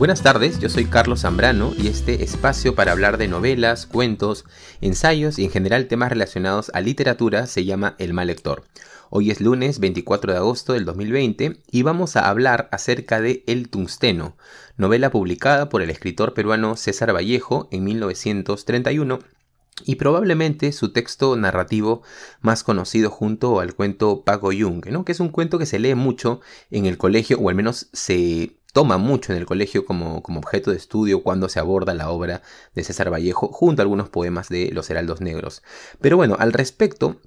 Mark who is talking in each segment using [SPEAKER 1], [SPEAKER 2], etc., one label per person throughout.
[SPEAKER 1] Buenas tardes, yo soy Carlos Zambrano y este espacio para hablar de novelas, cuentos, ensayos y en general temas relacionados a literatura se llama El Mal Lector. Hoy es lunes 24 de agosto del 2020 y vamos a hablar acerca de El Tungsteno, novela publicada por el escritor peruano César Vallejo en 1931 y probablemente su texto narrativo más conocido junto al cuento Paco Jung, ¿no? que es un cuento que se lee mucho en el colegio o al menos se toma mucho en el colegio como, como, objeto de estudio cuando se aborda la obra de César Vallejo junto a algunos poemas de los Heraldos Negros. Pero bueno, al respecto,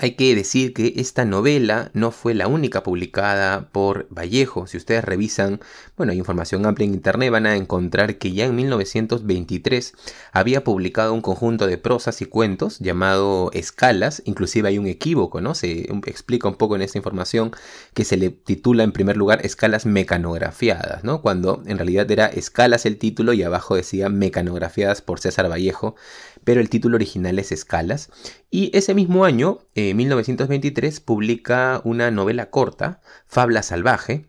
[SPEAKER 1] hay que decir que esta novela no fue la única publicada por Vallejo. Si ustedes revisan, bueno, hay información amplia en internet, van a encontrar que ya en 1923 había publicado un conjunto de prosas y cuentos llamado Escalas. Inclusive hay un equívoco, ¿no? Se explica un poco en esta información que se le titula en primer lugar Escalas mecanografiadas, ¿no? Cuando en realidad era Escalas el título y abajo decía mecanografiadas por César Vallejo pero el título original es Escalas. Y ese mismo año, en eh, 1923, publica una novela corta, Fabla Salvaje.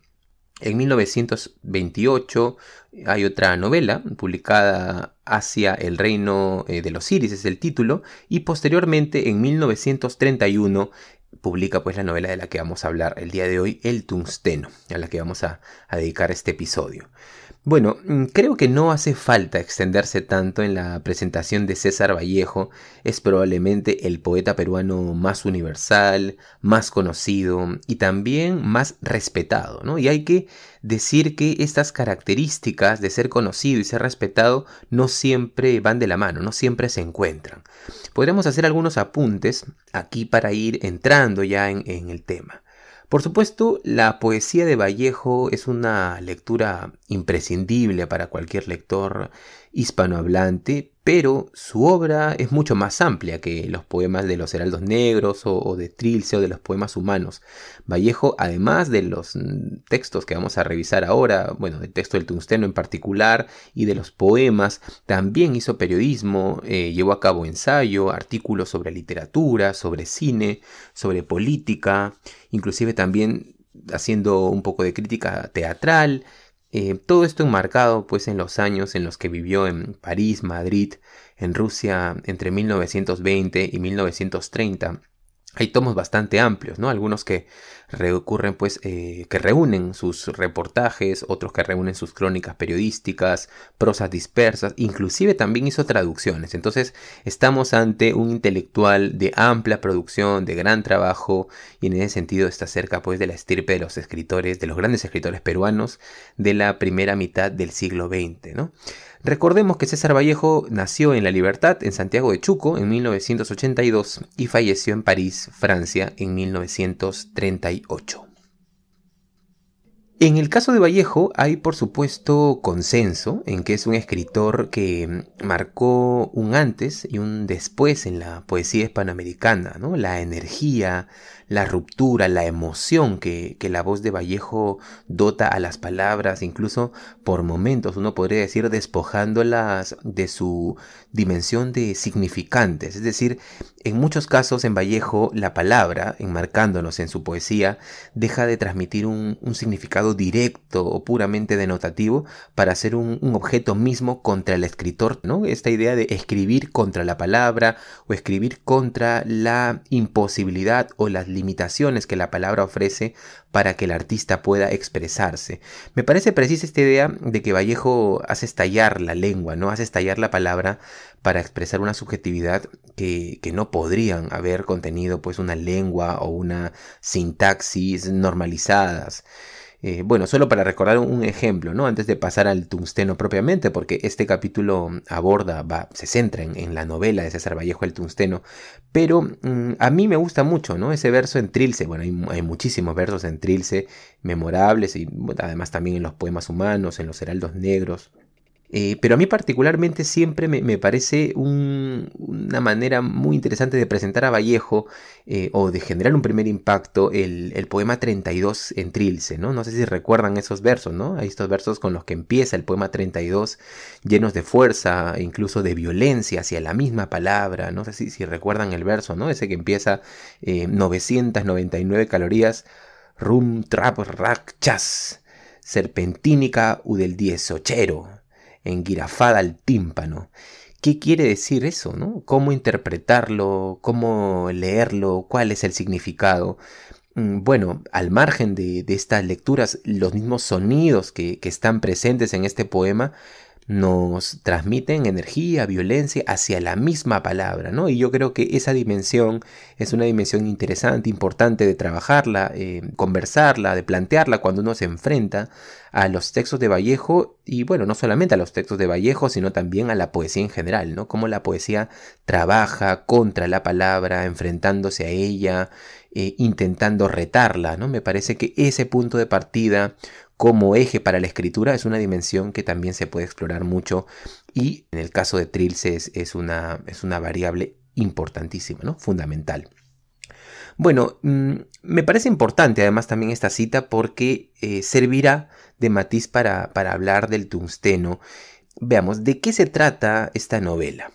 [SPEAKER 1] En 1928 hay otra novela publicada hacia el reino eh, de los Iris, es el título, y posteriormente en 1931 publica pues la novela de la que vamos a hablar el día de hoy, El Tungsteno, a la que vamos a dedicar este episodio. Bueno, mm, creo que no hace falta extenderse tanto en la presentación de César Vallejo, es probablemente el poeta peruano más universal, más conocido y también más respetado, ¿no? Y hay que decir que estas características de ser conocido y ser respetado no siempre van de la mano, no siempre se encuentran. Podríamos hacer algunos apuntes aquí para ir entrando ya en, en el tema. Por supuesto, la poesía de Vallejo es una lectura imprescindible para cualquier lector hispanohablante, pero su obra es mucho más amplia que los poemas de los Heraldos Negros o, de Trilce o de los poemas humanos. Vallejo, además de los mm, textos que vamos a revisar ahora, bueno, del texto del tungsteno en particular y de los poemas, también hizo periodismo, eh, llevó a cabo ensayo, artículos sobre literatura, sobre cine, sobre política, inclusive también haciendo un poco de crítica teatral, eh, todo esto enmarcado pues en los años en los que vivió en París, Madrid, en Rusia entre 1920 y 1930 hay tomos bastante amplios, ¿no? Algunos que recurren, pues, eh, que reúnen sus reportajes, otros que reúnen sus crónicas periodísticas, prosas dispersas, inclusive también hizo traducciones. Entonces, estamos ante un intelectual de amplia producción, de gran trabajo, y en ese sentido está cerca, pues, de la estirpe de los escritores, de los grandes escritores peruanos de la primera mitad del siglo XX, ¿no? Recordemos que César Vallejo nació en La Libertad, en Santiago de Chuco, en 1982 y falleció en París, Francia, en 1938. En el caso de Vallejo hay por supuesto consenso en que es un escritor que marcó un antes y un después en la poesía hispanoamericana, ¿no? La energía, la ruptura, la emoción que, que, la voz de Vallejo dota a las palabras, incluso por momentos uno podría decir despojándolas de su dimensión de significantes. Es decir, en muchos casos en Vallejo la palabra, enmarcándonos en su poesía, deja de transmitir un, significado directo o puramente denotativo para ser un, un, objeto mismo contra el escritor, ¿no? Esta idea de escribir contra la palabra o escribir contra la imposibilidad o las limitaciones que la palabra ofrece para que el artista pueda expresarse. Me parece precisa esta idea de que Vallejo hace estallar la lengua, ¿no? Hace estallar la palabra para expresar una subjetividad que, que no podrían haber contenido pues una lengua o una sintaxis normalizadas. Eh, bueno, solo para recordar un ejemplo, ¿no? Antes de pasar al tungsteno propiamente, porque este capítulo aborda, va, se centra en, la novela de César Vallejo, el tungsteno, pero mm, a mí me gusta mucho, ¿no? Ese verso en Trilce, bueno, hay, muchísimos versos en Trilce memorables y además también en los poemas humanos, en los heraldos negros. Eh, pero a mí particularmente siempre me, parece una manera muy interesante de presentar a Vallejo eh, o de generar un primer impacto el, poema 32 en Trilce, ¿no? No sé si recuerdan esos versos, ¿no? Hay estos versos con los que empieza el poema 32 llenos de fuerza, incluso de violencia hacia la misma palabra, no sé si, si recuerdan el verso, ¿no? Ese que empieza 999 eh, calorías, rum, trap, rack, chas serpentínica u del engirafada al tímpano. ¿Qué quiere decir eso? ¿no? ¿Cómo interpretarlo? ¿Cómo leerlo? ¿Cuál es el significado? Mm, bueno, al margen de, estas lecturas, los mismos sonidos que, que están presentes en este poema nos transmiten energía, violencia hacia la misma palabra, ¿no? Y yo creo que esa dimensión es una dimensión interesante, importante de trabajarla, eh, conversarla, de plantearla cuando uno se enfrenta a los textos de Vallejo y bueno, no solamente a los textos de Vallejo, sino también a la poesía en general, ¿no? Cómo la poesía trabaja contra la palabra, enfrentándose a ella, eh, intentando retarla, ¿no? Me parece que ese punto de partida como eje para la escritura es una dimensión que también se puede explorar mucho y en el caso de Trilce es, una, es una variable importantísima, ¿no? fundamental. Bueno, mm, me parece importante además también esta cita porque eh, servirá de matiz para, para hablar del tungsteno. Veamos, ¿de qué se trata esta novela?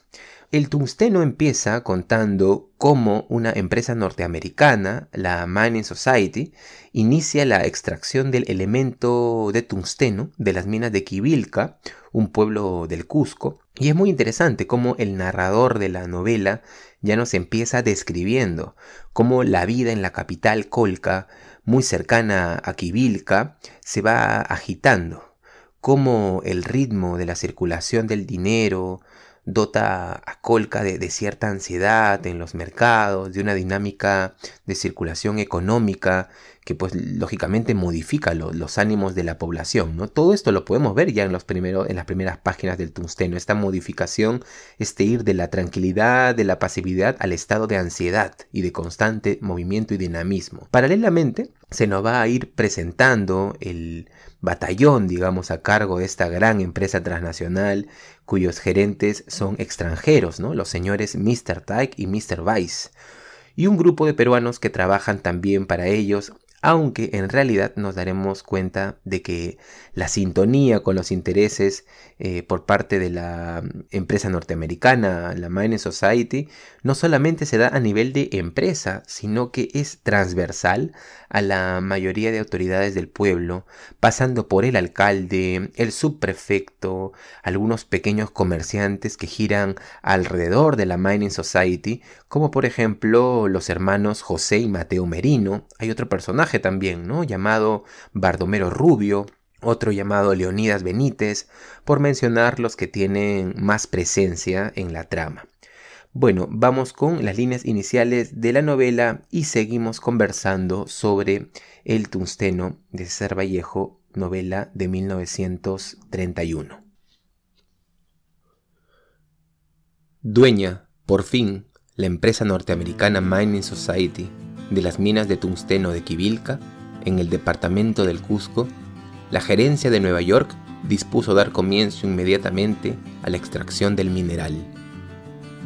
[SPEAKER 1] El tungsteno empieza contando cómo una empresa norteamericana, la Mining Society, inicia la extracción del elemento de tungsteno de las minas de Quivilca, un pueblo del Cusco, y es muy interesante cómo el narrador de la novela ya nos empieza describiendo cómo la vida en la capital Colca, muy cercana a Quivilca, se va agitando, cómo el ritmo de la circulación del dinero, dota a Colca de, cierta ansiedad en los mercados, de una dinámica de circulación económica que pues lógicamente modifica los ánimos de la población, ¿no? Todo esto lo podemos ver ya en, los en las primeras páginas del tungsteno, esta modificación, este ir de la tranquilidad, de la pasividad al estado de ansiedad y de constante movimiento y dinamismo. Paralelamente, se nos va a ir presentando el batallón, digamos, a cargo de esta gran empresa transnacional cuyos gerentes son extranjeros, ¿no? Los señores Mr. Tyke y Mr. Weiss. Y un grupo de peruanos que trabajan también para ellos aunque en realidad nos daremos cuenta de que la sintonía con los intereses eh, por parte de la mm, empresa norteamericana, la Mining Society, no solamente se da a nivel de empresa, sino que es transversal a la mayoría de autoridades del pueblo, pasando por el alcalde, el subprefecto, algunos pequeños comerciantes que giran alrededor de la Mining Society, como por ejemplo los hermanos José y Mateo Merino. Hay otro personaje también, ¿no? Llamado Bardomero Rubio, otro llamado Leonidas Benítez, por mencionar los que tienen más presencia en la trama. Bueno, vamos con las líneas iniciales de la novela y seguimos conversando sobre El Tungsteno de César Vallejo, novela de 1931. Dueña, por fin, la empresa norteamericana Mining Society de las minas de tungsteno de Quivilca, en el departamento del Cusco, la gerencia de Nueva York dispuso dar comienzo inmediatamente a la extracción del mineral.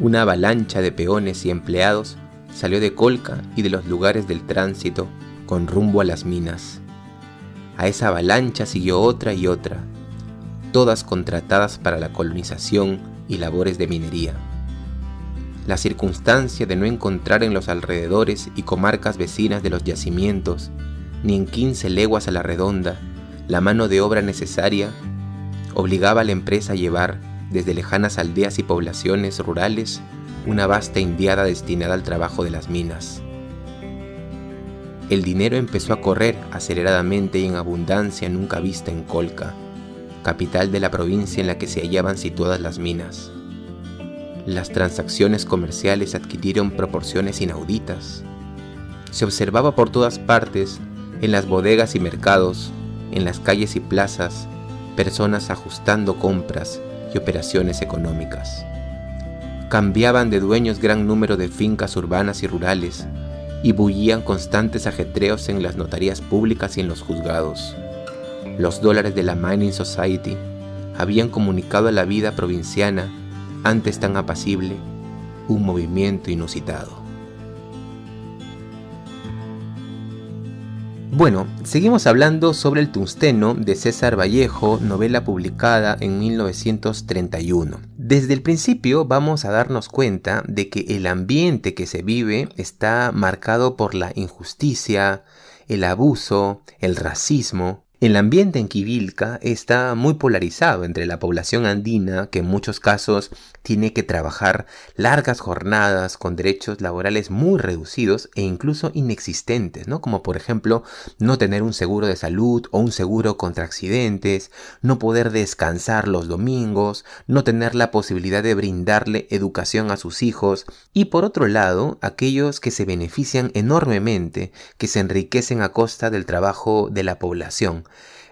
[SPEAKER 1] Una avalancha de peones y empleados salió de Colca y de los lugares del tránsito con rumbo a las minas. A esa avalancha siguió otra y otra, todas contratadas para la colonización y labores de minería. La circunstancia de no encontrar en los alrededores y comarcas vecinas de los yacimientos, ni en 15 leguas a la redonda, la mano de obra necesaria obligaba a la empresa a llevar desde lejanas aldeas y poblaciones rurales una vasta indiada destinada al trabajo de las minas. El dinero empezó a correr aceleradamente y en abundancia nunca vista en Colca, capital de la provincia en la que se hallaban situadas las minas. Las transacciones comerciales adquirieron proporciones inauditas. Se observaba por todas partes, en las bodegas y mercados, en las calles y plazas, personas ajustando compras y operaciones económicas. Cambiaban de dueños gran número de fincas urbanas y rurales y bullían constantes ajetreos en las notarías públicas y en los juzgados. Los dólares de la Mining Society habían comunicado a la vida provinciana, antes tan apacible, un movimiento inusitado. Bueno, seguimos hablando sobre el tungsteno de César Vallejo, novela publicada en 1931. Desde el principio vamos a darnos cuenta de que el ambiente que se vive está marcado por la injusticia, el abuso, el racismo, El ambiente en Quivilca está muy polarizado entre la población andina, que en muchos casos tiene que trabajar largas jornadas con derechos laborales muy reducidos e incluso inexistentes, ¿no? Como por ejemplo no tener un seguro de salud o un seguro contra accidentes, no poder descansar los domingos, no tener la posibilidad de brindarle educación a sus hijos y por otro lado aquellos que se benefician enormemente, que se enriquecen a costa del trabajo de la población.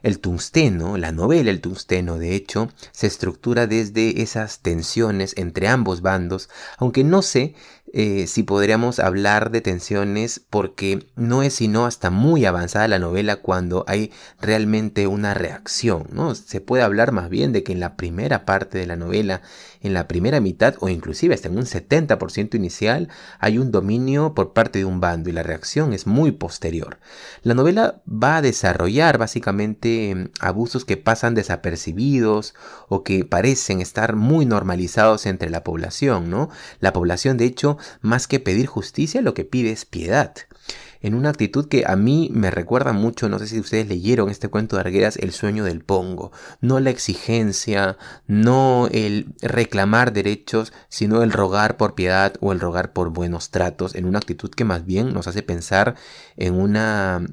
[SPEAKER 1] El tungsteno, la novela El tungsteno, de hecho, se estructura desde esas tensiones entre ambos bandos, aunque no sé eh, si podríamos hablar de tensiones porque no es sino hasta muy avanzada la novela cuando hay realmente una reacción, ¿no? Se puede hablar más bien de que en la primera parte de la novela, en la primera mitad o inclusive hasta en un 70% inicial hay un dominio por parte de un bando y la reacción es muy posterior. La novela va a desarrollar básicamente em, abusos que pasan desapercibidos o que parecen estar muy normalizados entre la población, ¿no? La población de hecho más que pedir justicia, lo que pide es piedad. En una actitud que a mí me recuerda mucho, no sé si ustedes leyeron este cuento de Arguedas, El sueño del pongo. No la exigencia, no el reclamar derechos, sino el rogar por piedad o el rogar por buenos tratos, en una actitud que más bien nos hace pensar en una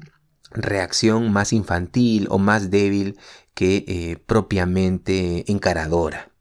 [SPEAKER 1] reacción más infantil o más débil que eh, propiamente encaradora.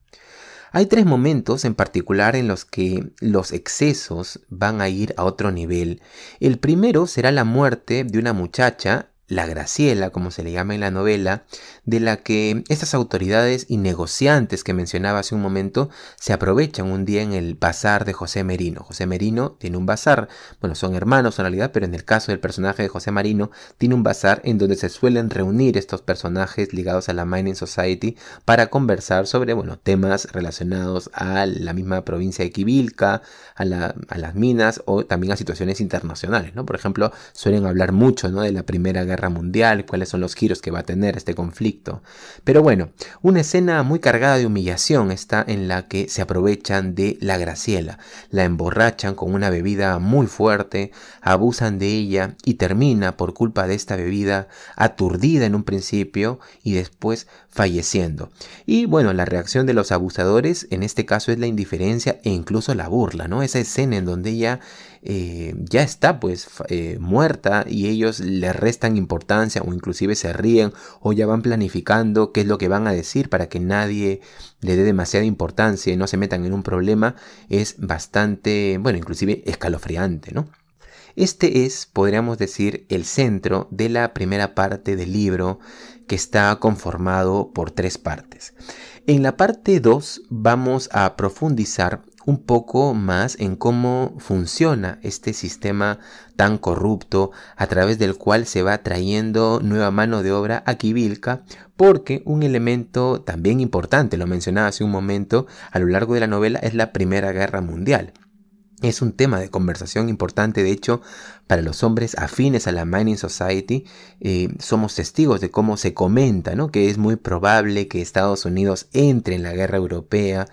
[SPEAKER 1] Hay tres momentos en particular en los que los excesos van a ir a otro nivel. El primero será la muerte de una muchacha la Graciela, como se le llama en la novela, de la que estas autoridades y negociantes que mencionaba hace un momento se aprovechan un día en el bazar de José Merino. José Merino tiene un bazar, bueno, son hermanos en realidad, pero en el caso del personaje de José Marino, tiene un bazar en donde se suelen reunir estos personajes ligados a la Mining Society para conversar sobre, bueno, temas relacionados a la misma provincia de Quivilca, a, las minas o también a situaciones internacionales, ¿no? Por ejemplo, suelen hablar mucho, ¿no? De la Primera Guerra Mundial, cuáles son los giros que va a tener este conflicto. Pero bueno, una escena muy cargada de humillación está en la que se aprovechan de la Graciela, la emborrachan con una bebida muy fuerte, abusan de ella y termina por culpa de esta bebida aturdida en un principio y después falleciendo. Y bueno, la reacción de los abusadores en este caso es la indiferencia e incluso la burla, ¿no? Esa escena en donde ella eh, ya está pues eh, muerta y ellos le restan importancia o inclusive se ríen o ya van planificando qué es lo que van a decir para que nadie le dé demasiada importancia y no se metan en un problema es bastante, bueno, inclusive escalofriante, ¿no? Este es, podríamos decir, el centro de la primera parte del libro que está conformado por tres partes. En la parte 2 vamos a profundizar un poco más en cómo funciona este sistema tan corrupto a través del cual se va trayendo nueva mano de obra a Quivilca porque un elemento también importante, lo mencionaba hace un momento, a lo largo de la novela es la Primera Guerra Mundial. Es un tema de conversación importante, de hecho, para los hombres afines a la Mining Society. Eh, somos testigos de cómo se comenta, ¿no? Que es muy probable que Estados Unidos entre en la guerra europea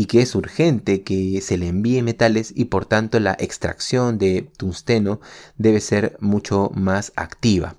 [SPEAKER 1] y que es urgente que se le envíe metales y por tanto la extracción de tungsteno debe ser mucho más activa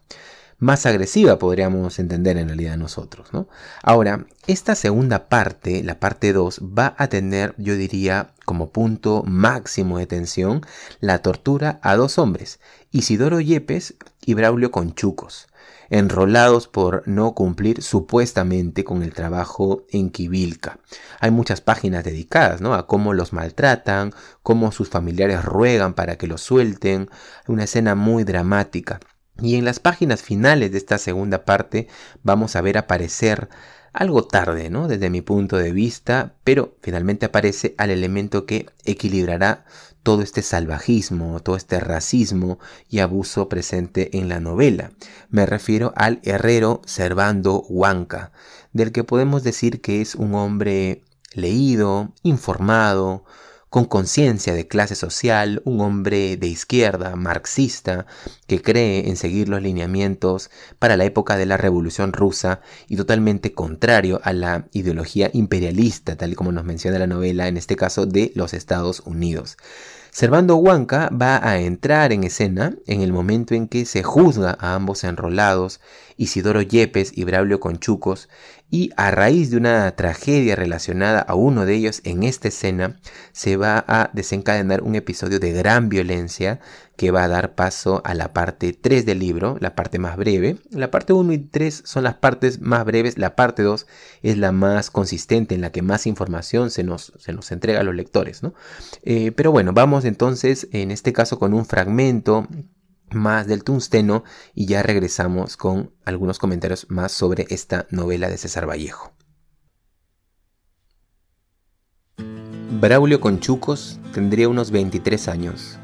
[SPEAKER 1] más agresiva, podríamos entender en realidad nosotros. ¿no? Ahora, esta segunda parte, la parte 2, va a tener, yo diría, como punto máximo de tensión, la tortura a dos hombres, Isidoro Yepes y Braulio Conchucos, enrolados por no cumplir supuestamente con el trabajo en Quivilca. Hay muchas páginas dedicadas ¿no? a cómo los maltratan, cómo sus familiares ruegan para que los suelten, una escena muy dramática. Y en las páginas finales de esta segunda parte vamos a ver aparecer algo tarde, ¿no? Desde mi punto de vista, pero finalmente aparece al elemento que equilibrará todo este salvajismo, todo este racismo y abuso presente en la novela. Me refiero al herrero Servando Huanca, del que podemos decir que es un hombre leído, informado, con conciencia de clase social, un hombre de izquierda, marxista, que cree en seguir los lineamientos para la época de la Revolución Rusa y totalmente contrario a la ideología imperialista, tal y como nos menciona la novela, en este caso de los Estados Unidos. Servando Huanca va a entrar en escena en el momento en que se juzga a ambos enrolados Isidoro Yepes y Braulio Conchucos, y a raíz de una tragedia relacionada a uno de ellos en esta escena, se va a desencadenar un episodio de gran violencia que va a dar paso a la parte 3 del libro, la parte más breve. La parte 1 y 3 son las partes más breves, la parte 2 es la más consistente, en la que más información se nos, se nos entrega a los lectores. ¿no? Eh, pero bueno, vamos entonces en este caso con un fragmento más del tungsteno y ya regresamos con algunos comentarios más sobre esta novela de César Vallejo. Braulio Conchucos tendría unos 23 años,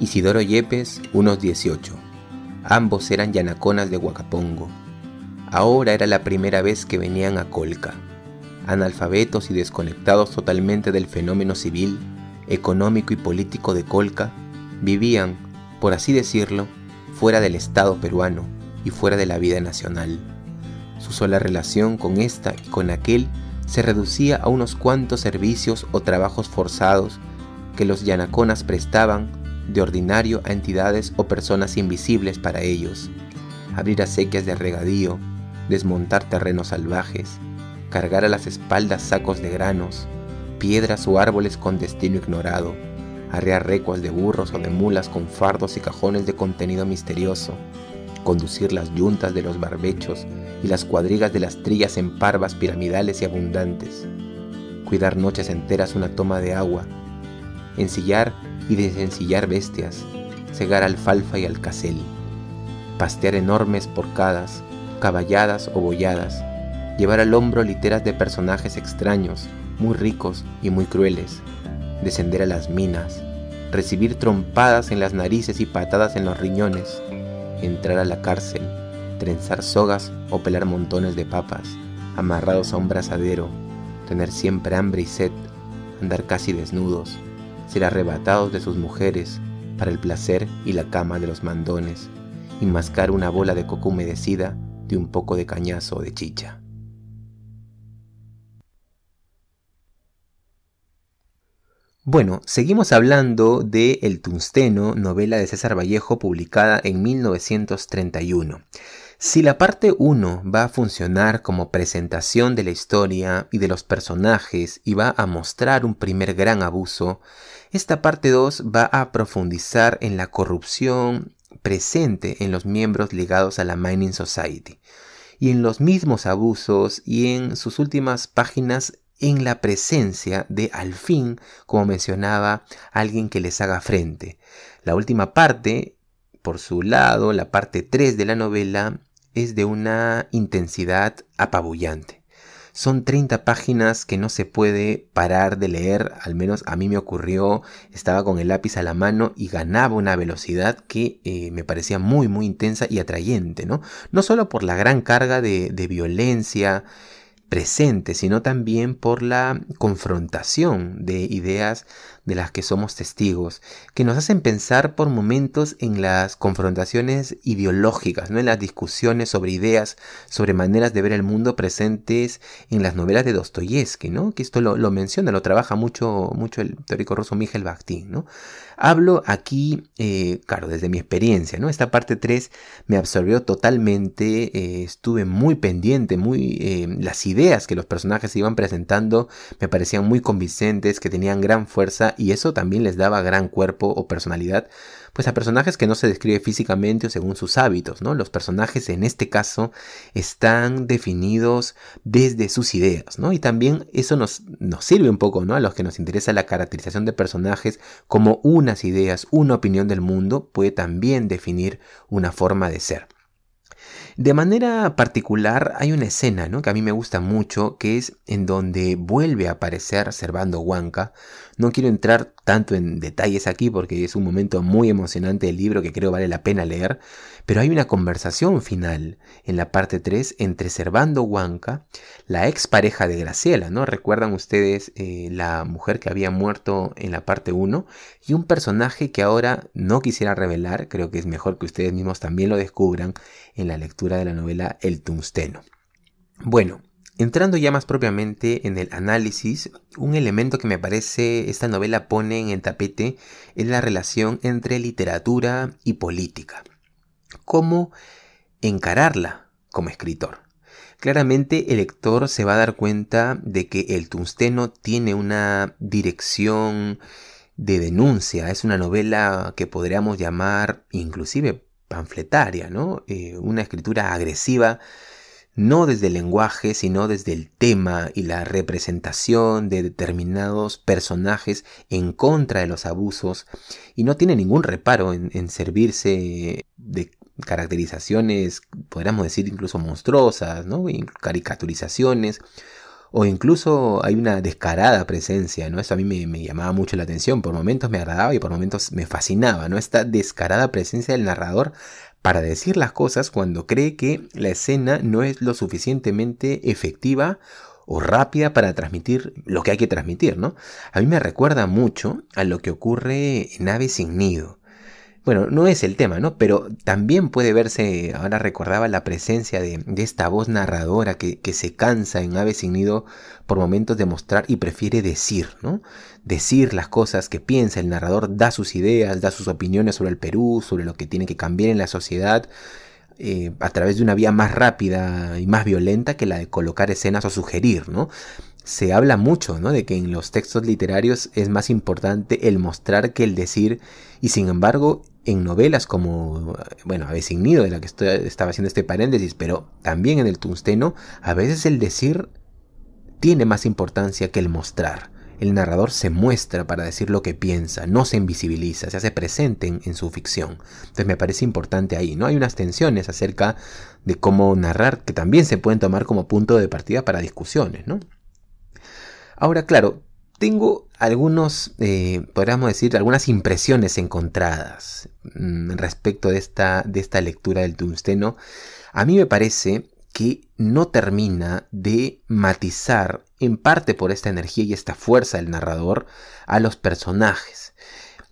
[SPEAKER 1] Isidoro Yepes unos 18. Ambos eran yanaconas de Huacapongo. Ahora era la primera vez que venían a Colca, analfabetos y desconectados totalmente del fenómeno civil, económico y político de Colca, vivían por así decirlo, fuera del Estado peruano y fuera de la vida nacional. Su sola relación con esta y con aquel se reducía a unos cuantos servicios o trabajos forzados que los yanaconas prestaban de ordinario a entidades o personas invisibles para ellos, abrir acequias de regadío, desmontar terrenos salvajes, cargar a las espaldas sacos de granos, piedras o árboles con destino ignorado, arrear recuas de burros o de mulas con fardos y cajones de contenido misterioso, conducir las yuntas de los barbechos y las cuadrigas de las trillas en parvas piramidales y abundantes, cuidar noches enteras una toma de agua, ensillar y desensillar bestias, cegar alfalfa y alcacel, pastear enormes porcadas, caballadas o bolladas, llevar al hombro literas de personajes extraños, muy ricos y muy crueles, descender a las minas, recibir trompadas en las narices y patadas en los riñones, entrar a la cárcel, trenzar sogas o pelar montones de papas, amarrados a un brazadero, tener siempre hambre y sed, andar casi desnudos, ser arrebatados de sus mujeres para el placer y la cama de los mandones, y mascar una bola de coco humedecida de un poco de cañazo o de chicha. Bueno, seguimos hablando de El Tungsteno, novela de César Vallejo publicada en 1931. Si la parte 1 va a funcionar como presentación de la historia y de los personajes y va a mostrar un primer gran abuso, esta parte 2 va a profundizar en la corrupción presente en los miembros ligados a la Mining Society y en los mismos abusos y en sus últimas páginas en la presencia de al fin, como mencionaba, alguien que les haga frente. La última parte, por su lado, la parte 3 de la novela, es de una intensidad apabullante. Son 30 páginas que no se puede parar de leer, al menos a mí me ocurrió, estaba con el lápiz a la mano y ganaba una velocidad que eh, me parecía muy muy intensa y atrayente, ¿no? No solo por la gran carga de, de violencia, presente, sino también por la confrontación de ideas de las que somos testigos, que nos hacen pensar por momentos en las confrontaciones ideológicas, ¿no? en las discusiones sobre ideas, sobre maneras de ver el mundo presentes en las novelas de Dostoyevsky, ¿no? que esto lo, menciona, lo trabaja mucho, mucho el teórico ruso Miguel Bakhtin. ¿no? Hablo aquí, eh, claro, desde mi experiencia, ¿no? Esta parte 3 me absorbió totalmente, eh, estuve muy pendiente, muy, eh, las ideas que los personajes iban presentando me parecían muy convincentes, que tenían gran fuerza y eso también les daba gran cuerpo o personalidad pues a personajes que no se describe físicamente o según sus hábitos, ¿no? Los personajes en este caso están definidos desde sus ideas, ¿no? Y también eso nos, nos sirve un poco, ¿no? A los que nos interesa la caracterización de personajes como unas ideas, una opinión del mundo puede también definir una forma de ser. De manera particular hay una escena ¿no? que a mí me gusta mucho, que es en donde vuelve a aparecer Servando Huanca. No quiero entrar tanto en detalles aquí porque es un momento muy emocionante del libro que creo vale la pena leer, pero hay una conversación final en la parte 3 entre Servando Huanca, la ex pareja de Graciela, ¿no? Recuerdan ustedes eh, la mujer que había muerto en la parte 1 y un personaje que ahora no quisiera revelar, creo que es mejor que ustedes mismos también lo descubran en la lectura de la novela El Tungsteno. Bueno, Entrando ya más propiamente en el análisis, un elemento que me parece esta novela pone en el tapete es la relación entre literatura y política. ¿Cómo encararla? como escritor. Claramente el lector se va a dar cuenta de que el tungsteno tiene una dirección de denuncia, es una novela que podríamos llamar inclusive panfletaria, ¿no? Eh, una escritura agresiva, no desde el lenguaje, sino desde el tema y la representación de determinados personajes en contra de los abusos, y no tiene ningún reparo en, servirse de caracterizaciones, podríamos decir incluso monstruosas, ¿no? caricaturizaciones, o incluso hay una descarada presencia, ¿no? Eso a mí me, llamaba mucho la atención, por momentos me agradaba y por momentos me fascinaba, ¿no? Esta descarada presencia del narrador para decir las cosas cuando cree que la escena no es lo suficientemente efectiva o rápida para transmitir lo que hay que transmitir, ¿no? A mí me recuerda mucho a lo que ocurre en Ave sin Nido. Bueno, no es el tema, ¿no? Pero también puede verse, ahora recordaba la presencia de, esta voz narradora que, se cansa en Ave sin Nido por momentos de mostrar y prefiere decir, ¿no? Decir las cosas que piensa, el narrador da sus ideas, da sus opiniones sobre el Perú, sobre lo que tiene que cambiar en la sociedad, eh, a través de una vía más rápida y más violenta que la de colocar escenas o sugerir, ¿no? Se habla mucho, ¿no? De que en los textos literarios es más importante el mostrar que el decir, y sin embargo, en novelas como, bueno, a nido, de la que estoy, estaba haciendo este paréntesis, pero también en el tungsteno, a veces el decir tiene más importancia que el mostrar. El narrador se muestra para decir lo que piensa, no se invisibiliza, se hace presente en, su ficción. Entonces me parece importante ahí, ¿no? Hay unas tensiones acerca de cómo narrar que también se pueden tomar como punto de partida para discusiones, ¿no? Ahora, claro, tengo algunos, eh, podríamos decir, algunas impresiones encontradas mm, respecto de esta, de esta lectura del tungsteno. A mí me parece que no termina de matizar, en parte por esta energía y esta fuerza del narrador, a los personajes.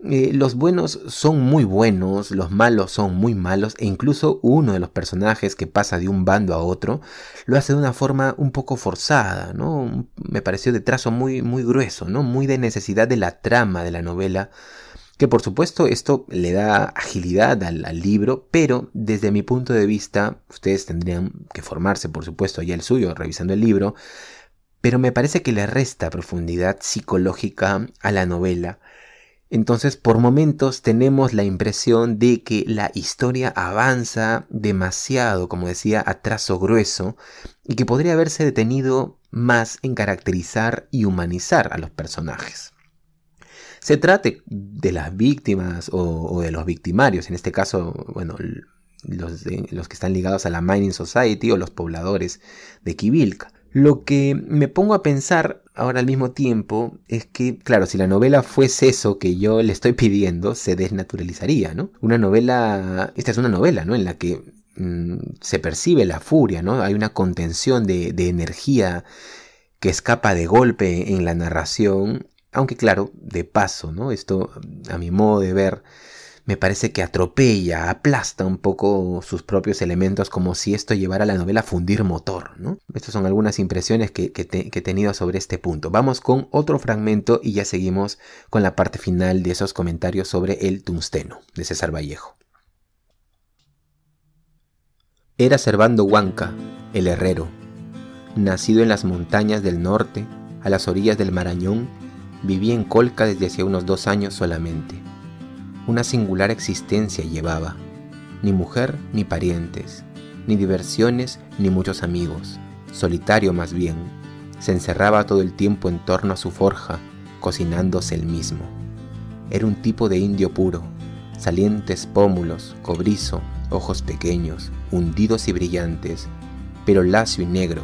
[SPEAKER 1] Eh, los buenos son muy buenos, los malos son muy malos e incluso uno de los personajes que pasa de un bando a otro lo hace de una forma un poco forzada, ¿no? Me pareció de trazo muy, muy grueso, ¿no? Muy de necesidad de la trama de la novela, que por supuesto esto le da agilidad al, al libro, pero desde mi punto de vista, ustedes tendrían que formarse, por supuesto, ya el suyo, revisando el libro, pero me parece que le resta profundidad psicológica a la novela, entonces, por momentos tenemos la impresión de que la historia avanza demasiado, como decía, a trazo grueso, y que podría haberse detenido más en caracterizar y humanizar a los personajes. Se trate de las víctimas o, de los victimarios, en este caso, bueno, los, que están ligados a la Mining Society o los pobladores de Kivilka. Lo que me pongo a pensar ahora al mismo tiempo es que, claro, si la novela fuese eso que yo le estoy pidiendo, se desnaturalizaría, ¿no? Una novela, esta es una novela, ¿no? En la que mm, se percibe la furia, ¿no? Hay una contención de, de energía que escapa de golpe en la narración, aunque claro, de paso, ¿no? Esto, a mi modo de ver, me parece que atropella, aplasta un poco sus propios elementos como si esto llevara a la novela a fundir motor. ¿no? Estas son algunas impresiones que, he tenido sobre este punto. Vamos con otro fragmento y ya seguimos con la parte final de esos comentarios sobre el tungsteno de César Vallejo. Era Servando Huanca, el herrero, nacido en las montañas del norte, a las orillas del Marañón, vivía en Colca desde hace unos dos años solamente una singular existencia llevaba, ni mujer ni parientes, ni diversiones ni muchos amigos, solitario más bien, se encerraba todo el tiempo en torno a su forja, cocinándose el mismo. Era un tipo de indio puro, salientes pómulos, cobrizo, ojos pequeños, hundidos y brillantes, pero lacio y negro,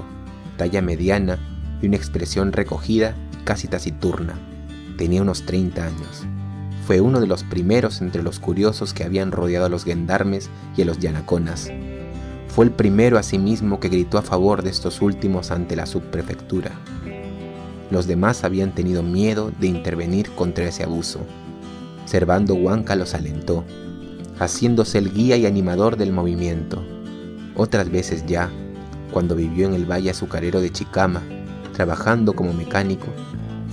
[SPEAKER 1] talla mediana y una expresión recogida y casi taciturna. Tenía unos 30 años fue uno de los primeros entre los curiosos que habían rodeado a los gendarmes y a los yanaconas. Fue el primero asimismo que gritó a favor de estos últimos ante la subprefectura. Los demás habían tenido miedo de intervenir contra ese abuso. Servando Huanca los alentó, haciéndose el guía y animador del movimiento. Otras veces ya, cuando vivió en el valle azucarero de Chicama, trabajando como mecánico,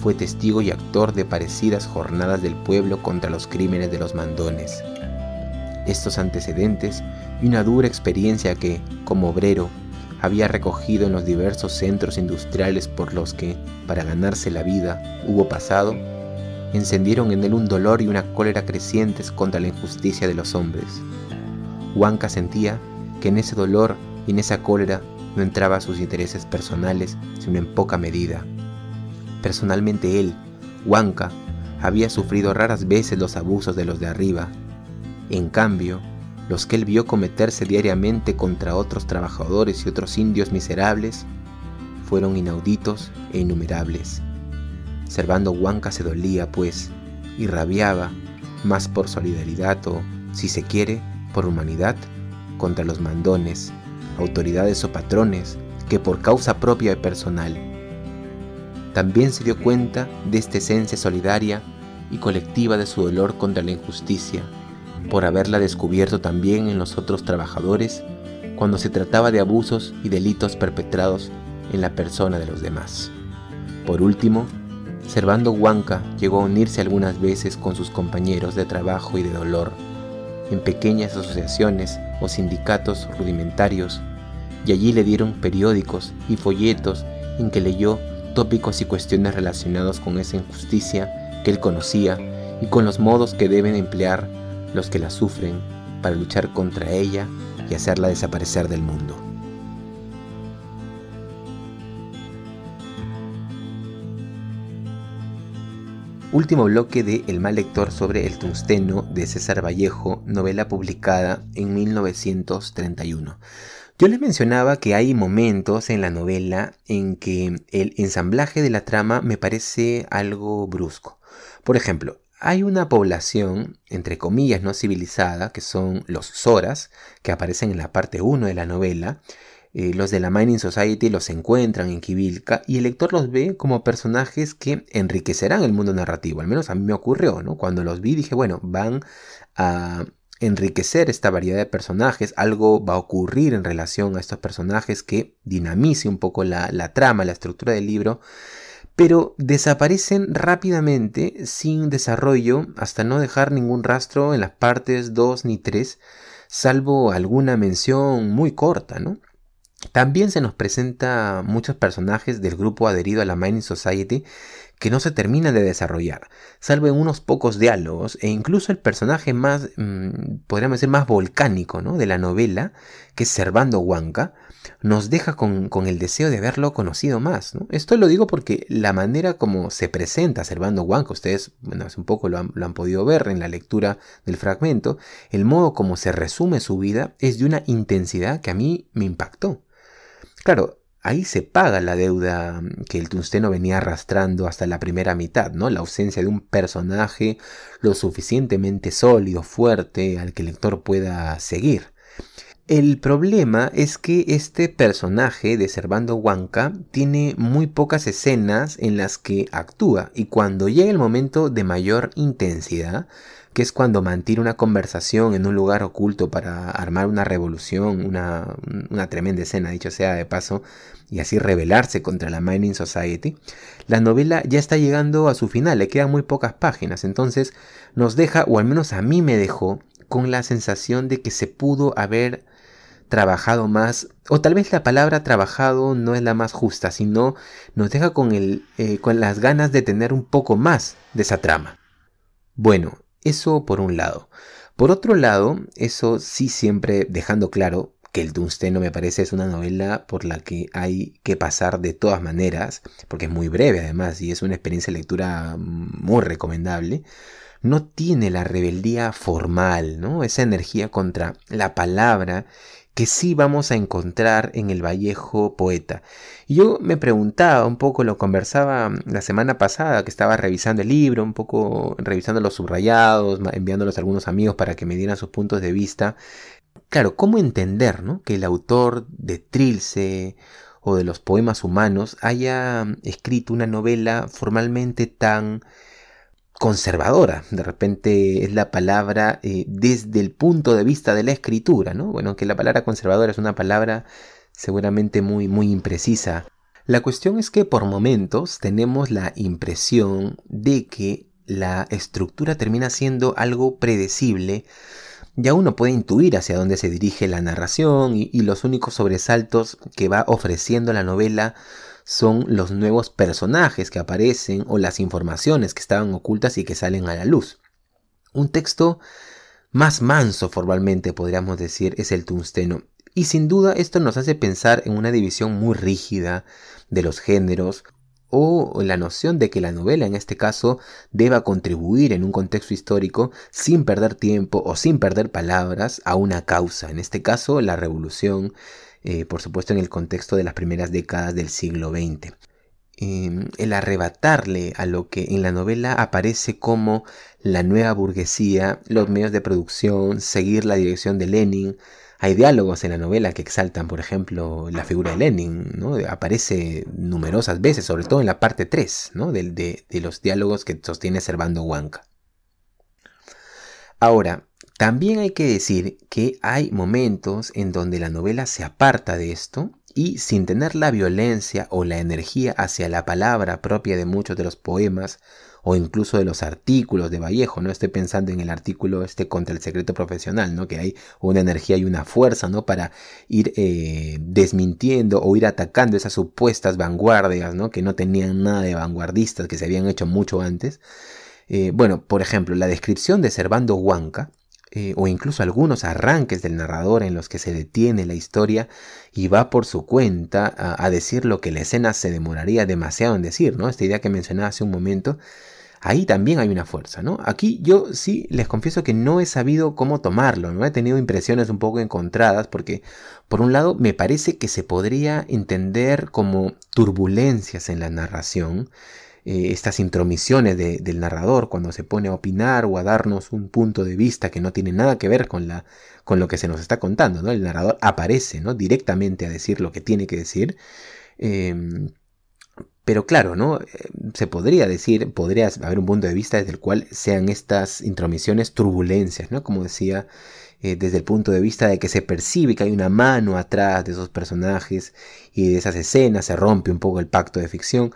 [SPEAKER 1] fue testigo y actor de parecidas jornadas del pueblo contra los crímenes de los mandones. estos antecedentes y una dura experiencia que, como obrero, había recogido en los diversos centros industriales por los que, para ganarse la vida, hubo pasado, encendieron en él un dolor y una cólera crecientes contra la injusticia de los hombres. Huanca sentía que en ese dolor y en esa cólera no entraba sus intereses personales, sino en poca medida. Personalmente él, Huanca, había sufrido raras veces los abusos de los de arriba. En cambio, los que él vio cometerse diariamente contra otros trabajadores y otros indios miserables fueron inauditos e innumerables. Servando Huanca se dolía, pues, y rabiaba, más por solidaridad o, si se quiere, por humanidad, contra los mandones, autoridades o patrones, que por causa propia y personal. También se dio cuenta de esta esencia solidaria y colectiva de su dolor contra la injusticia, por haberla descubierto también en los otros trabajadores cuando se trataba de abusos y delitos perpetrados en la persona de los demás. Por último, Servando Huanca llegó a unirse algunas veces con sus compañeros de trabajo y de dolor en pequeñas asociaciones o sindicatos rudimentarios y allí le dieron periódicos y folletos en que leyó tópicos y cuestiones relacionados con esa injusticia que él conocía y con los modos que deben emplear los que la sufren para luchar contra ella y hacerla desaparecer del mundo. Último bloque de El mal lector sobre el tungsteno de César Vallejo, novela publicada en 1931. Yo les mencionaba que hay momentos en la novela en que el ensamblaje de la trama me parece algo brusco. Por ejemplo, hay una población, entre comillas, no civilizada, que son los Zoras, que aparecen en la parte 1 de la novela. Eh, los de la Mining Society los encuentran en Kivilka y el lector los ve como personajes que enriquecerán el mundo narrativo. Al menos a mí me ocurrió, ¿no? Cuando los vi dije, bueno, van a enriquecer esta variedad de personajes, algo va a ocurrir en relación a estos personajes que dinamice un poco la, la trama, la estructura del libro pero desaparecen rápidamente sin desarrollo hasta no dejar ningún rastro en las partes 2 ni 3, salvo alguna mención muy corta, ¿no? También se nos presenta muchos personajes del grupo adherido a la Mining Society que no se terminan de desarrollar, salvo en unos pocos diálogos e incluso el personaje más, mm, podríamos decir, más volcánico ¿no? de la novela, que es Servando Huanca, nos deja con, el deseo de haberlo conocido más. Esto lo digo porque la manera como se presenta Servando Huanca, ustedes bueno, hace un poco lo han, lo han podido ver en la lectura del fragmento, el modo como se resume su vida es de una intensidad que a mí me impactó. Claro, ahí se paga la deuda que el tungsteno venía arrastrando hasta la primera mitad, ¿no? La ausencia de un personaje lo suficientemente sólido, fuerte, al que el lector pueda seguir. El problema es que este personaje de Servando Huanca tiene muy pocas escenas en las que actúa y cuando llega el momento de mayor intensidad, que es cuando mantiene una conversación en un lugar oculto para armar una revolución, una, tremenda escena, dicho sea de paso, y así rebelarse contra la Mining Society, la novela ya está llegando a su final, le quedan muy pocas páginas, entonces nos deja, o al menos a mí me dejó, con la sensación de que se pudo haber trabajado más, o tal vez la palabra trabajado no es la más justa, sino nos deja con, el, eh, con las ganas de tener un poco más de esa trama. Bueno, eso por un lado. Por otro lado, eso sí siempre dejando claro que el Dunsteno me parece es una novela por la que hay que pasar de todas maneras, porque es muy breve además y es una experiencia de lectura muy recomendable, no tiene la rebeldía formal, ¿no? Esa energía contra la palabra que sí vamos a encontrar en el Vallejo poeta. Y yo me preguntaba un poco, lo conversaba la semana pasada, que estaba revisando el libro, un poco revisando los subrayados, enviándolos a algunos amigos para que me dieran sus puntos de vista. Claro, ¿cómo entender ¿no? que el autor de Trilce o de los poemas humanos haya escrito una novela formalmente tan conservadora, de repente es la palabra eh, desde el punto de vista de la escritura, ¿no? Bueno, que la palabra conservadora es una palabra seguramente muy, muy imprecisa. La cuestión es que por momentos tenemos la impresión de que la estructura termina siendo algo predecible ya uno puede intuir hacia dónde se dirige la narración y, los únicos sobresaltos que va ofreciendo la novela son los nuevos personajes que aparecen o las informaciones que estaban ocultas y que salen a la luz. Un texto más manso formalmente podríamos decir es el tungsteno. Y sin duda esto nos hace pensar en una división muy rígida de los géneros o la noción de que la novela en este caso deba contribuir en un contexto histórico sin perder tiempo o sin perder palabras a una causa, en este caso la revolución, eh, por supuesto en el contexto de las primeras décadas del siglo XX. Em, el arrebatarle a lo que en la novela aparece como la nueva burguesía, los medios de producción, seguir la dirección de Lenin, hay diálogos en la novela que exaltan, por ejemplo, la figura de Lenin. Aparece numerosas veces, sobre todo en la parte 3, ¿no? de, de, los diálogos que sostiene Servando Huanca. Ahora, también hay que decir que hay momentos en donde la novela se aparta de esto y sin tener la violencia o la energía hacia la palabra propia de muchos de los poemas o incluso de los artículos de Vallejo, ¿no? Estoy pensando en el artículo este contra el secreto profesional, ¿no? Que hay una energía y una fuerza, ¿no? Para ir eh, desmintiendo o ir atacando esas supuestas vanguardias, ¿no? Que no tenían nada de vanguardistas, que se habían hecho mucho antes. Eh, bueno, por ejemplo, la descripción de Servando Huanca, eh, o incluso algunos arranques del narrador en los que se detiene la historia y va por su cuenta a, a, decir lo que la escena se demoraría demasiado en decir, ¿no? Esta idea que mencionaba hace un momento ahí también hay una fuerza, ¿no? Aquí yo sí les confieso que no he sabido cómo tomarlo, ¿no? He tenido impresiones un poco encontradas porque, por un lado, me parece que se podría entender como turbulencias en la narración, eh, estas intromisiones del narrador cuando se pone a opinar o a darnos un punto de vista que no tiene nada que ver con, la, lo que se nos está contando, ¿no? El narrador aparece, ¿no? Directamente a decir lo que tiene que decir. Em, pero claro, ¿no? Eh, se podría decir, podría haber un punto de vista desde el cual sean estas intromisiones turbulencias, ¿no? Como decía, eh, desde el punto de vista de que se percibe que hay una mano atrás de esos personajes y de esas escenas, se rompe un poco el pacto de ficción.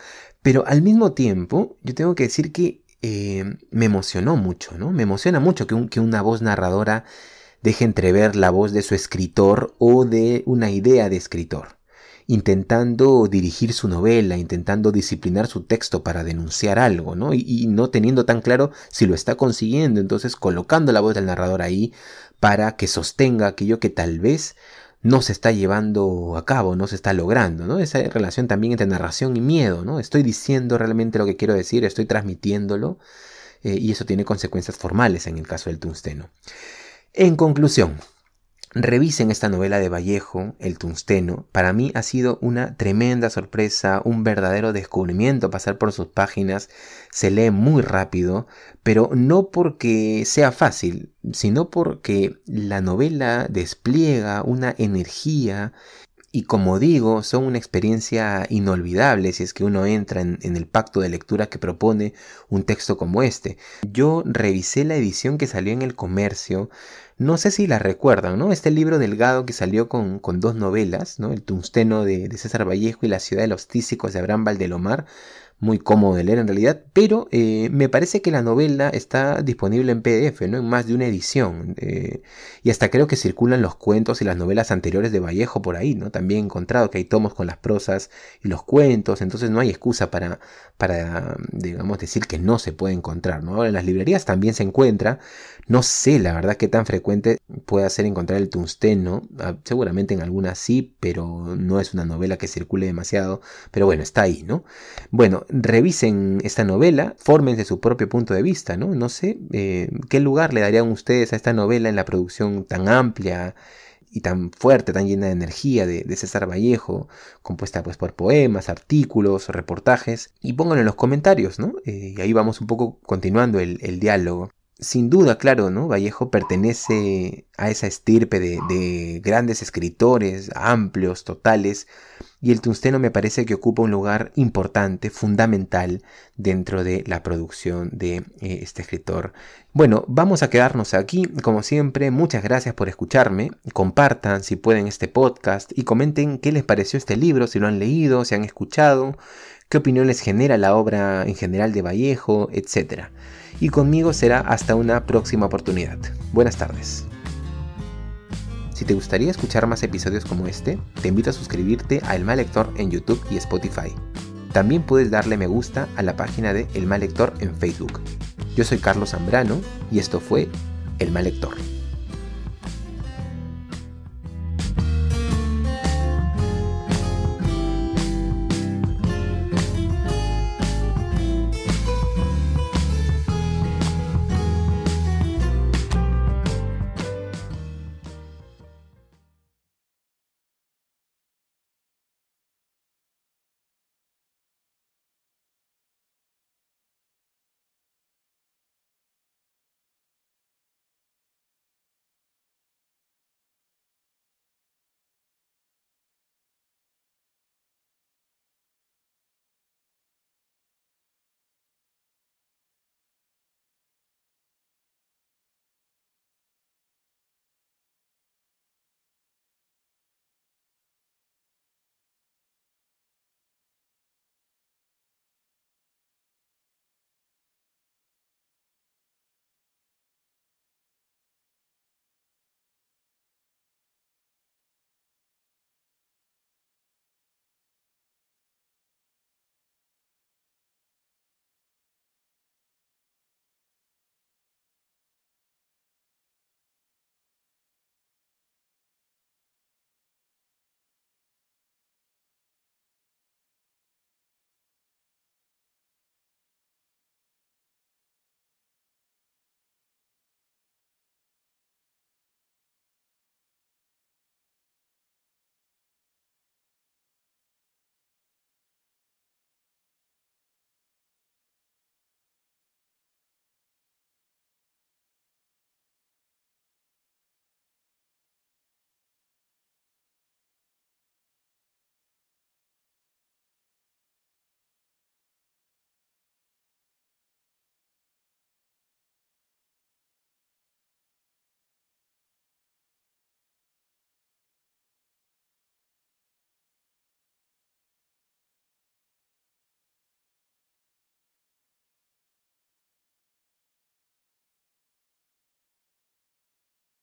[SPEAKER 1] Pero al mismo tiempo, yo tengo que decir que eh, me emocionó mucho, ¿no? Me emociona mucho que, que una voz narradora deje entrever la voz de su escritor o de una idea de escritor intentando dirigir su novela, intentando disciplinar su texto para denunciar algo, ¿no? Y, no teniendo tan claro si lo está consiguiendo, entonces colocando la voz del narrador ahí para que sostenga aquello que tal vez no se está llevando a cabo, no se está logrando, ¿no? Esa relación también entre narración y miedo, ¿no? Estoy diciendo realmente lo que quiero decir, estoy transmitiéndolo eh, y eso tiene consecuencias formales en el caso del tungsteno. En conclusión, Revisen esta novela de Vallejo, El Tungsteno. Para mí ha sido una tremenda sorpresa, un verdadero descubrimiento pasar por sus páginas. Se lee muy rápido, pero no porque sea fácil, sino porque la novela despliega una energía y como digo, son una experiencia inolvidable si es que uno entra en, el pacto de lectura que propone un texto como este. Yo revisé la edición que salió en el comercio, no sé si la recuerdan, ¿no? Este libro delgado que salió con, con dos novelas, ¿no? El Tungsteno de, de, César Vallejo y La ciudad de los tísicos de Abraham Valdelomar muy cómodo de leer en realidad, pero eh, me parece que la novela está disponible en PDF, ¿no? En más de una edición. Eh, y hasta creo que circulan los cuentos y las novelas anteriores de Vallejo por ahí, ¿no? También he encontrado que hay tomos con las prosas y los cuentos, entonces no hay excusa para, para digamos, decir que no se puede encontrar, ¿no? Ahora en las librerías también se encuentra, no sé la verdad qué tan frecuente puede ser encontrar el tungsteno, ah, seguramente en algunas sí, pero no es una novela que circule demasiado, pero bueno, está ahí, ¿no? Bueno, revisen esta novela, fórmense su propio punto de vista, ¿no? No sé eh, qué lugar le darían ustedes a esta novela en la producción tan amplia y tan fuerte, tan llena de energía de, César Vallejo, compuesta pues por poemas, artículos, reportajes, y pónganlo en los comentarios, ¿no? Eh, y ahí vamos un poco continuando el, el diálogo sin duda, claro, ¿no? Vallejo pertenece a esa estirpe de, grandes escritores, amplios, totales, y el tungsteno me parece que ocupa un lugar importante, fundamental, dentro de la producción de eh, este escritor. Bueno, vamos a quedarnos aquí, como siempre, muchas gracias por escucharme, compartan si pueden este podcast y comenten qué les pareció este libro, si lo han leído, si han escuchado, qué opinión les genera la obra en general de Vallejo, etc. Y conmigo será hasta una próxima oportunidad. Buenas tardes. Si te gustaría escuchar más episodios como este, te invito a suscribirte a El Mal Lector en YouTube y Spotify. También puedes darle me gusta a la página de El Mal Lector en Facebook. Yo soy Carlos Zambrano y esto fue El Mal Lector.